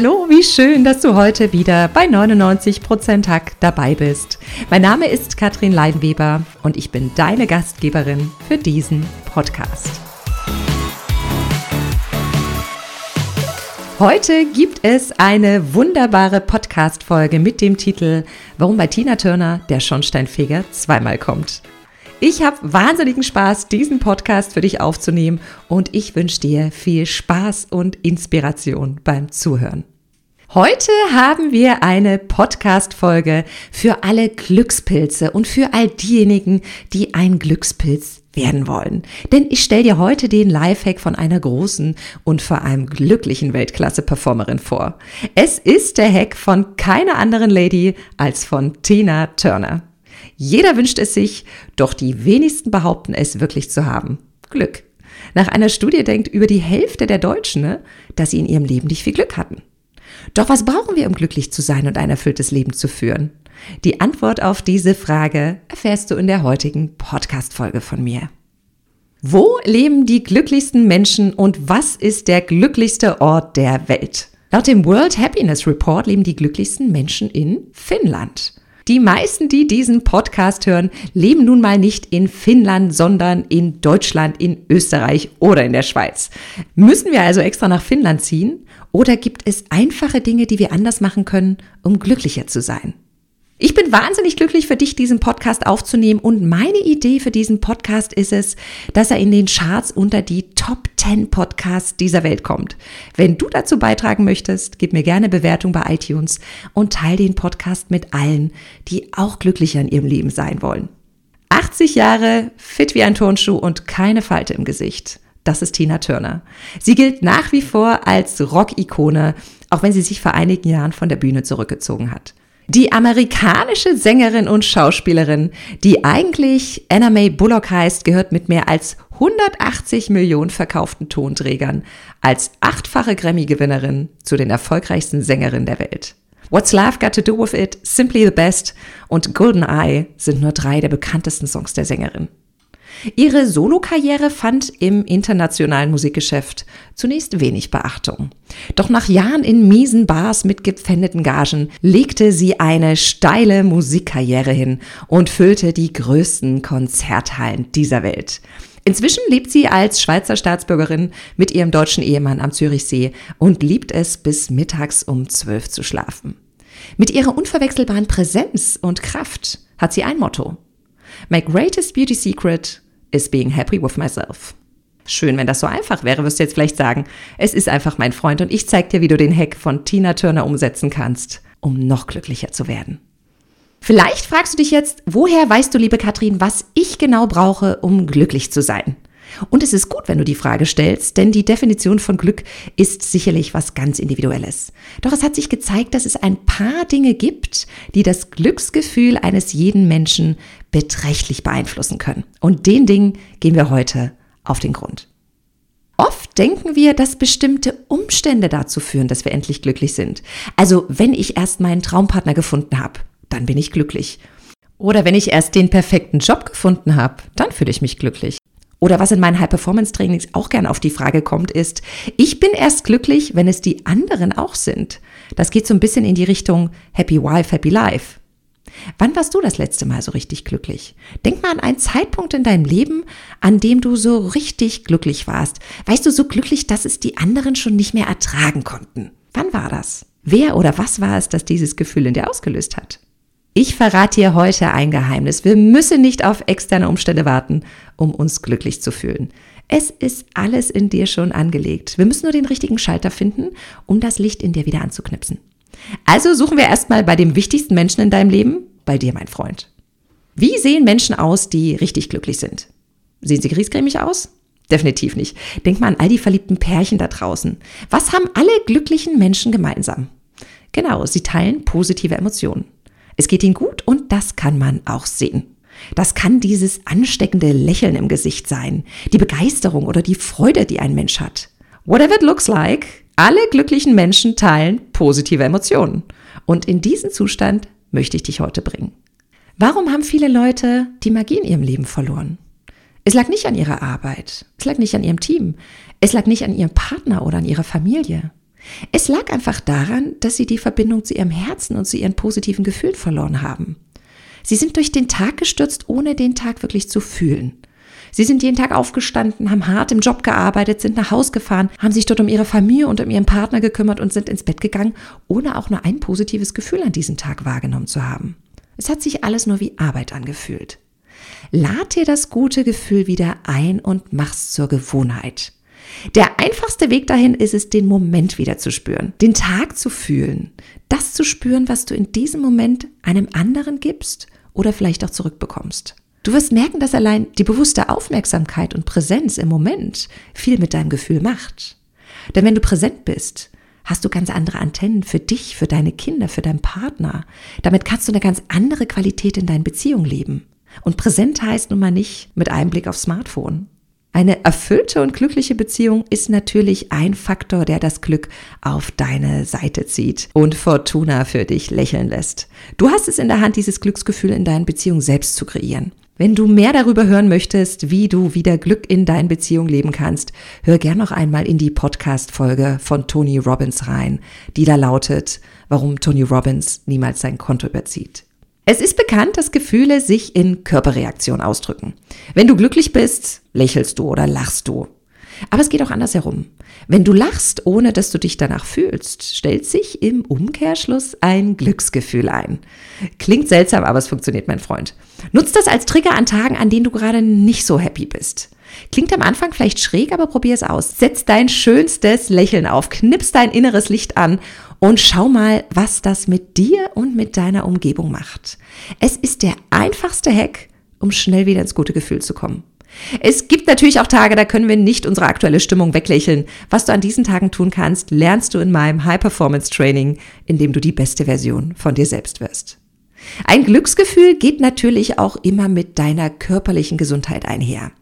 Hallo, wie schön, dass du heute wieder bei 99% Hack dabei bist. Mein Name ist Katrin Leinweber und ich bin deine Gastgeberin für diesen Podcast. Heute gibt es eine wunderbare Podcast-Folge mit dem Titel Warum bei Tina Turner der Schornsteinfeger zweimal kommt. Ich habe wahnsinnigen Spaß, diesen Podcast für dich aufzunehmen und ich wünsche dir viel Spaß und Inspiration beim Zuhören. Heute haben wir eine Podcast-Folge für alle Glückspilze und für all diejenigen, die ein Glückspilz werden wollen. Denn ich stelle dir heute den Lifehack von einer großen und vor allem glücklichen Weltklasse-Performerin vor. Es ist der Hack von keiner anderen Lady als von Tina Turner. Jeder wünscht es sich, doch die wenigsten behaupten es wirklich zu haben. Glück. Nach einer Studie denkt über die Hälfte der Deutschen, ne, dass sie in ihrem Leben nicht viel Glück hatten. Doch was brauchen wir, um glücklich zu sein und ein erfülltes Leben zu führen? Die Antwort auf diese Frage erfährst du in der heutigen Podcast-Folge von mir. Wo leben die glücklichsten Menschen und was ist der glücklichste Ort der Welt? Laut dem World Happiness Report leben die glücklichsten Menschen in Finnland. Die meisten, die diesen Podcast hören, leben nun mal nicht in Finnland, sondern in Deutschland, in Österreich oder in der Schweiz. Müssen wir also extra nach Finnland ziehen? Oder gibt es einfache Dinge, die wir anders machen können, um glücklicher zu sein? Ich bin wahnsinnig glücklich für dich, diesen Podcast aufzunehmen und meine Idee für diesen Podcast ist es, dass er in den Charts unter die Top 10 Podcasts dieser Welt kommt. Wenn du dazu beitragen möchtest, gib mir gerne Bewertung bei iTunes und teile den Podcast mit allen, die auch glücklicher in ihrem Leben sein wollen. 80 Jahre, fit wie ein Turnschuh und keine Falte im Gesicht. Das ist Tina Turner. Sie gilt nach wie vor als Rock-Ikone, auch wenn sie sich vor einigen Jahren von der Bühne zurückgezogen hat. Die amerikanische Sängerin und Schauspielerin, die eigentlich Anna Mae Bullock heißt, gehört mit mehr als 180 Millionen verkauften Tonträgern als achtfache Grammy-Gewinnerin zu den erfolgreichsten Sängerinnen der Welt. What's Love Got to Do With It, Simply the Best und Golden Eye sind nur drei der bekanntesten Songs der Sängerin. Ihre Solokarriere fand im internationalen Musikgeschäft zunächst wenig Beachtung. Doch nach Jahren in miesen Bars mit gepfändeten Gagen legte sie eine steile Musikkarriere hin und füllte die größten Konzerthallen dieser Welt. Inzwischen lebt sie als Schweizer Staatsbürgerin mit ihrem deutschen Ehemann am Zürichsee und liebt es, bis mittags um zwölf zu schlafen. Mit ihrer unverwechselbaren Präsenz und Kraft hat sie ein Motto. My greatest beauty secret is being happy with myself. Schön, wenn das so einfach wäre, wirst du jetzt vielleicht sagen. Es ist einfach mein Freund und ich zeig dir, wie du den Hack von Tina Turner umsetzen kannst, um noch glücklicher zu werden. Vielleicht fragst du dich jetzt, woher weißt du, liebe Katrin, was ich genau brauche, um glücklich zu sein? Und es ist gut, wenn du die Frage stellst, denn die Definition von Glück ist sicherlich was ganz Individuelles. Doch es hat sich gezeigt, dass es ein paar Dinge gibt, die das Glücksgefühl eines jeden Menschen beträchtlich beeinflussen können. Und den Dingen gehen wir heute auf den Grund. Oft denken wir, dass bestimmte Umstände dazu führen, dass wir endlich glücklich sind. Also wenn ich erst meinen Traumpartner gefunden habe, dann bin ich glücklich. Oder wenn ich erst den perfekten Job gefunden habe, dann fühle ich mich glücklich. Oder was in meinen High-Performance-Trainings auch gern auf die Frage kommt, ist, ich bin erst glücklich, wenn es die anderen auch sind. Das geht so ein bisschen in die Richtung Happy Wife, Happy Life. Wann warst du das letzte Mal so richtig glücklich? Denk mal an einen Zeitpunkt in deinem Leben, an dem du so richtig glücklich warst. Weißt du, so glücklich, dass es die anderen schon nicht mehr ertragen konnten. Wann war das? Wer oder was war es, das dieses Gefühl in dir ausgelöst hat? Ich verrate dir heute ein Geheimnis. Wir müssen nicht auf externe Umstände warten, um uns glücklich zu fühlen. Es ist alles in dir schon angelegt. Wir müssen nur den richtigen Schalter finden, um das Licht in dir wieder anzuknipsen. Also suchen wir erstmal bei dem wichtigsten Menschen in deinem Leben, bei dir, mein Freund. Wie sehen Menschen aus, die richtig glücklich sind? Sehen sie griesgrämig aus? Definitiv nicht. Denk mal an all die verliebten Pärchen da draußen. Was haben alle glücklichen Menschen gemeinsam? Genau, sie teilen positive Emotionen. Es geht ihnen gut Und das kann man auch sehen. Das kann dieses ansteckende Lächeln im Gesicht sein, die Begeisterung oder die Freude, die ein Mensch hat. Whatever it looks like, alle glücklichen Menschen teilen positive Emotionen. Und in diesen Zustand möchte ich dich heute bringen. Warum haben viele Leute die Magie in ihrem Leben verloren? Es lag nicht an ihrer Arbeit, es lag nicht an ihrem Team, es lag nicht an ihrem Partner oder an ihrer Familie. Es lag einfach daran, dass sie die Verbindung zu ihrem Herzen und zu ihren positiven Gefühlen verloren haben. Sie sind durch den Tag gestürzt, ohne den Tag wirklich zu fühlen. Sie sind jeden Tag aufgestanden, haben hart im Job gearbeitet, sind nach Haus gefahren, haben sich dort um ihre Familie und um ihren Partner gekümmert und sind ins Bett gegangen, ohne auch nur ein positives Gefühl an diesem Tag wahrgenommen zu haben. Es hat sich alles nur wie Arbeit angefühlt. Lad dir das gute Gefühl wieder ein und mach's zur Gewohnheit. Der einfachste Weg dahin ist es, den Moment wieder zu spüren, den Tag zu fühlen, das zu spüren, was du in diesem Moment einem anderen gibst oder vielleicht auch zurückbekommst. Du wirst merken, dass allein die bewusste Aufmerksamkeit und Präsenz im Moment viel mit deinem Gefühl macht. Denn wenn du präsent bist, hast du ganz andere Antennen für dich, für deine Kinder, für deinen Partner. Damit kannst du eine ganz andere Qualität in deinen Beziehungen leben. Und präsent heißt nun mal nicht mit einem Blick aufs Smartphone. Eine erfüllte und glückliche Beziehung ist natürlich ein Faktor, der das Glück auf deine Seite zieht und Fortuna für dich lächeln lässt. Du hast es in der Hand, dieses Glücksgefühl in deinen Beziehungen selbst zu kreieren. Wenn du mehr darüber hören möchtest, wie du wieder Glück in deinen Beziehungen leben kannst, hör gern noch einmal in die Podcast-Folge von Tony Robbins rein, die da lautet, warum Tony Robbins niemals sein Konto überzieht. Es ist bekannt, dass Gefühle sich in Körperreaktionen ausdrücken. Wenn du glücklich bist, lächelst du oder lachst du. Aber es geht auch andersherum. Wenn du lachst, ohne dass du dich danach fühlst, stellt sich im Umkehrschluss ein Glücksgefühl ein. Klingt seltsam, aber es funktioniert, mein Freund. Nutz das als Trigger an Tagen, an denen du gerade nicht so happy bist. Klingt am Anfang vielleicht schräg, aber probier es aus. Setz dein schönstes Lächeln auf, knips dein inneres Licht an und schau mal, was das mit dir und mit deiner Umgebung macht. Es ist der einfachste Hack, um schnell wieder ins gute Gefühl zu kommen. Es gibt natürlich auch Tage, da können wir nicht unsere aktuelle Stimmung weglächeln. Was du an diesen Tagen tun kannst, lernst du in meinem High Performance Training, in dem du die beste Version von dir selbst wirst. Ein Glücksgefühl geht natürlich auch immer mit deiner körperlichen Gesundheit einher.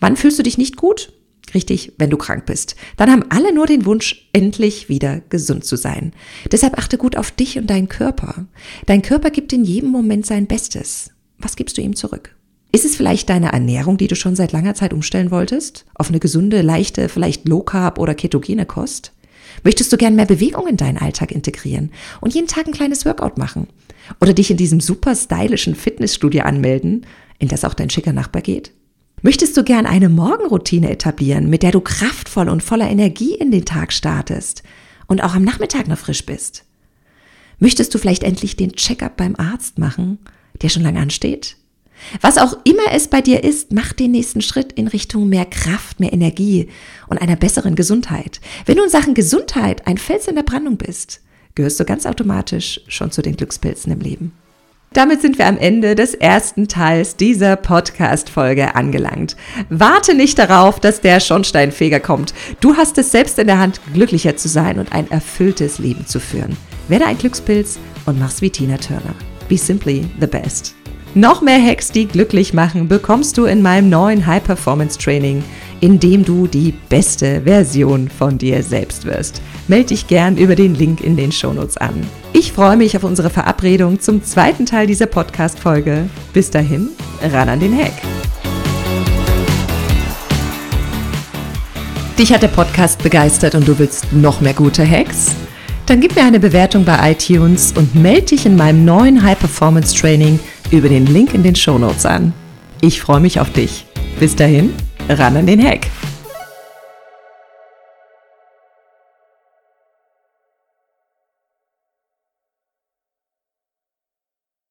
Wann fühlst du dich nicht gut? Richtig, wenn du krank bist. Dann haben alle nur den Wunsch, endlich wieder gesund zu sein. Deshalb achte gut auf dich und deinen Körper. Dein Körper gibt in jedem Moment sein Bestes. Was gibst du ihm zurück? Ist es vielleicht deine Ernährung, die du schon seit langer Zeit umstellen wolltest? Auf eine gesunde, leichte, vielleicht Low Carb oder ketogene Kost? Möchtest du gern mehr Bewegung in deinen Alltag integrieren und jeden Tag ein kleines Workout machen? Oder dich in diesem super stylischen Fitnessstudio anmelden, in das auch dein schicker Nachbar geht? Möchtest du gern eine Morgenroutine etablieren, mit der du kraftvoll und voller Energie in den Tag startest und auch am Nachmittag noch frisch bist? Möchtest du vielleicht endlich den Checkup beim Arzt machen, der schon lange ansteht? Was auch immer es bei dir ist, mach den nächsten Schritt in Richtung mehr Kraft, mehr Energie und einer besseren Gesundheit. Wenn du in Sachen Gesundheit ein Fels in der Brandung bist, gehörst du ganz automatisch schon zu den Glückspilzen im Leben. Damit sind wir am Ende des ersten Teils dieser Podcast-Folge angelangt. Warte nicht darauf, dass der Schornsteinfeger kommt. Du hast es selbst in der Hand, glücklicher zu sein und ein erfülltes Leben zu führen. Werde ein Glückspilz und mach's wie Tina Turner. Be simply the best. Noch mehr Hacks, die glücklich machen, bekommst du in meinem neuen High Performance Training in dem du die beste Version von dir selbst wirst. Meld dich gern über den Link in den Shownotes an. Ich freue mich auf unsere Verabredung zum zweiten Teil dieser Podcast-Folge. Bis dahin, ran an den Hack. Dich hat der Podcast begeistert und du willst noch mehr gute Hacks? Dann gib mir eine Bewertung bei iTunes und melde dich in meinem neuen High Performance Training über den Link in den Shownotes an. Ich freue mich auf dich. Bis dahin, ran an den Hack.